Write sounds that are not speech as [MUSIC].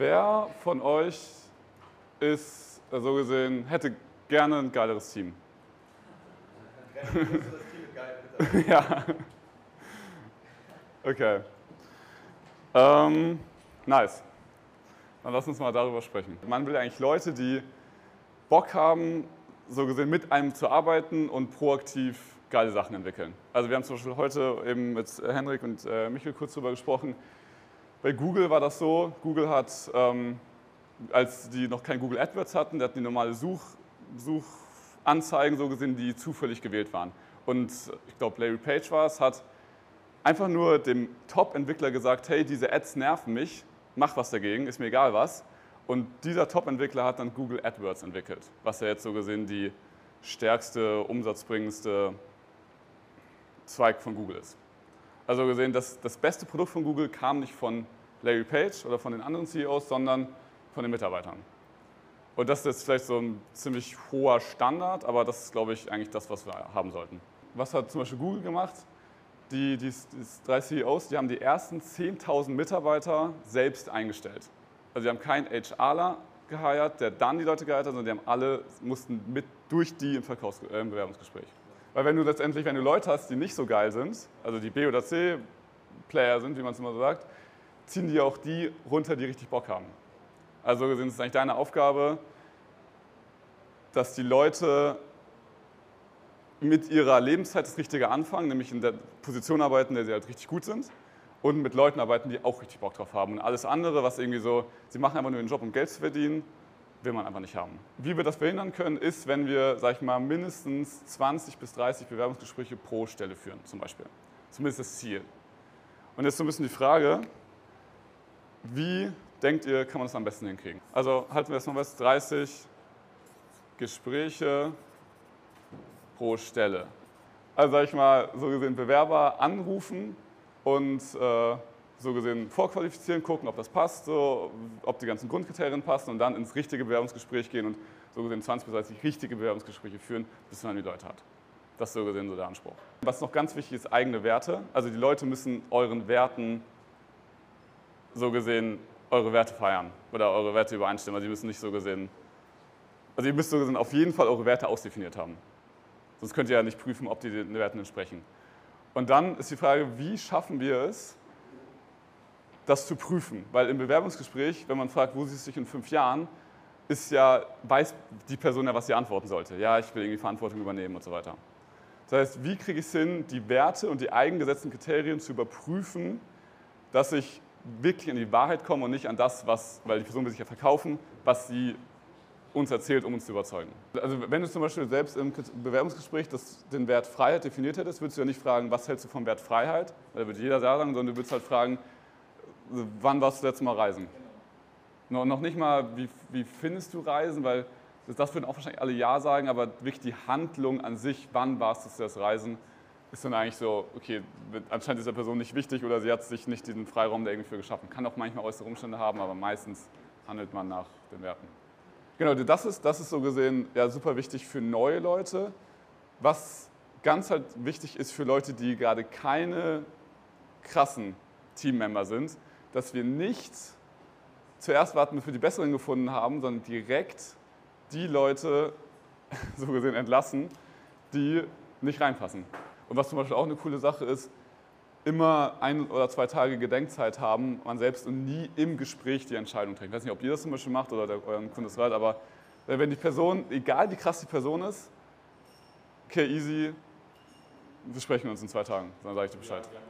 Wer von euch ist, so gesehen, hätte gerne ein geileres Team? [LAUGHS] ja. Okay. Ähm, nice. Dann lass uns mal darüber sprechen. Man will eigentlich Leute, die Bock haben, so gesehen mit einem zu arbeiten und proaktiv geile Sachen entwickeln. Also wir haben zum Beispiel heute eben mit Henrik und äh, Michael kurz darüber gesprochen. Bei Google war das so, Google hat, ähm, als die noch kein Google AdWords hatten, die hatten die normale Such, Suchanzeigen so gesehen, die zufällig gewählt waren. Und ich glaube, Larry Page war es, hat einfach nur dem Top-Entwickler gesagt, hey, diese Ads nerven mich, mach was dagegen, ist mir egal was. Und dieser Top-Entwickler hat dann Google AdWords entwickelt, was ja jetzt so gesehen die stärkste, umsatzbringendste Zweig von Google ist. Also gesehen, das, das beste Produkt von Google kam nicht von Larry Page oder von den anderen CEOs, sondern von den Mitarbeitern. Und das ist jetzt vielleicht so ein ziemlich hoher Standard, aber das ist, glaube ich, eigentlich das, was wir haben sollten. Was hat zum Beispiel Google gemacht? Die, die, die drei CEOs, die haben die ersten 10.000 Mitarbeiter selbst eingestellt. Also die haben keinen HRler geheiert, der dann die Leute geheiert hat, sondern die haben alle, mussten mit durch die im, Verkaufs äh, im Bewerbungsgespräch. Weil wenn du letztendlich, wenn du Leute hast, die nicht so geil sind, also die B- oder C-Player sind, wie man es immer so sagt, ziehen die auch die runter, die richtig Bock haben. Also gesehen ist es eigentlich deine Aufgabe, dass die Leute mit ihrer Lebenszeit das Richtige anfangen, nämlich in der Position arbeiten, in der sie halt richtig gut sind und mit Leuten arbeiten, die auch richtig Bock drauf haben. Und alles andere, was irgendwie so, sie machen einfach nur den Job, um Geld zu verdienen, will man einfach nicht haben. Wie wir das verhindern können, ist, wenn wir, sag ich mal, mindestens 20 bis 30 Bewerbungsgespräche pro Stelle führen, zum Beispiel. Zumindest das Ziel. Und jetzt so ein bisschen die Frage, wie denkt ihr, kann man das am besten hinkriegen? Also halten wir das mal fest, 30 Gespräche pro Stelle. Also sag ich mal, so gesehen Bewerber anrufen und äh, so gesehen vorqualifizieren, gucken, ob das passt, so, ob die ganzen Grundkriterien passen und dann ins richtige Bewerbungsgespräch gehen und so gesehen 20 bis 30 richtige Bewerbungsgespräche führen, bis man die Leute hat. Das ist so gesehen so der Anspruch. Was noch ganz wichtig ist, eigene Werte. Also die Leute müssen euren Werten so gesehen eure Werte feiern oder eure Werte übereinstimmen. Also die müssen nicht so gesehen, also ihr müsst so gesehen auf jeden Fall eure Werte ausdefiniert haben. Sonst könnt ihr ja nicht prüfen, ob die den Werten entsprechen. Und dann ist die Frage, wie schaffen wir es, das zu prüfen. Weil im Bewerbungsgespräch, wenn man fragt, wo siehst du dich in fünf Jahren, ist ja, weiß die Person ja, was sie antworten sollte. Ja, ich will irgendwie Verantwortung übernehmen und so weiter. Das heißt, wie kriege ich es hin, die Werte und die eigengesetzten Kriterien zu überprüfen, dass ich wirklich an die Wahrheit komme und nicht an das, was, weil die Person will sich ja verkaufen, was sie uns erzählt, um uns zu überzeugen. Also wenn du zum Beispiel selbst im Bewerbungsgespräch das, den Wert Freiheit definiert hättest, würdest du ja nicht fragen, was hältst du vom Wert Freiheit, weil da würde jeder sagen, sondern du würdest halt fragen, wann warst du das letzte Mal reisen? No, noch nicht mal, wie, wie findest du Reisen, weil das würden auch wahrscheinlich alle Ja sagen, aber wirklich die Handlung an sich, wann warst du das Reisen, ist dann eigentlich so, okay, anscheinend ist der Person nicht wichtig oder sie hat sich nicht diesen Freiraum da irgendwie geschaffen. Kann auch manchmal äußere Umstände haben, aber meistens handelt man nach den Werten. Genau, das ist, das ist so gesehen ja, super wichtig für neue Leute. Was ganz halt wichtig ist für Leute, die gerade keine krassen Teammember sind, dass wir nicht zuerst warten, bis wir die Besseren gefunden haben, sondern direkt die Leute [LAUGHS] so gesehen entlassen, die nicht reinpassen. Und was zum Beispiel auch eine coole Sache ist, immer ein oder zwei Tage Gedenkzeit haben, man selbst und nie im Gespräch die Entscheidung trägt. Ich weiß nicht, ob ihr das zum Beispiel macht oder der, euren Kundesrat, aber wenn die Person, egal wie krass die Person ist, okay, easy, wir sprechen uns in zwei Tagen, dann sage ich dir Bescheid. Ja,